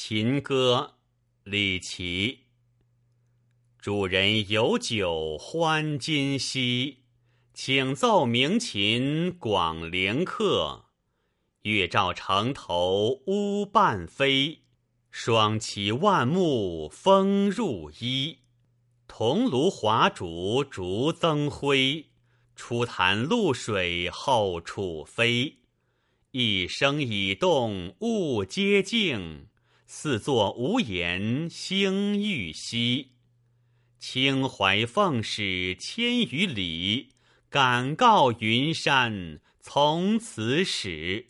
秦歌，李琦。主人有酒欢今夕，请奏鸣琴广陵客。月照城头乌半飞，霜起万木风入衣。桐庐华烛烛增辉，出潭露水后楚飞。一声已动物皆静。四座无言星欲稀，清怀奉使千余里，敢告云山从此始。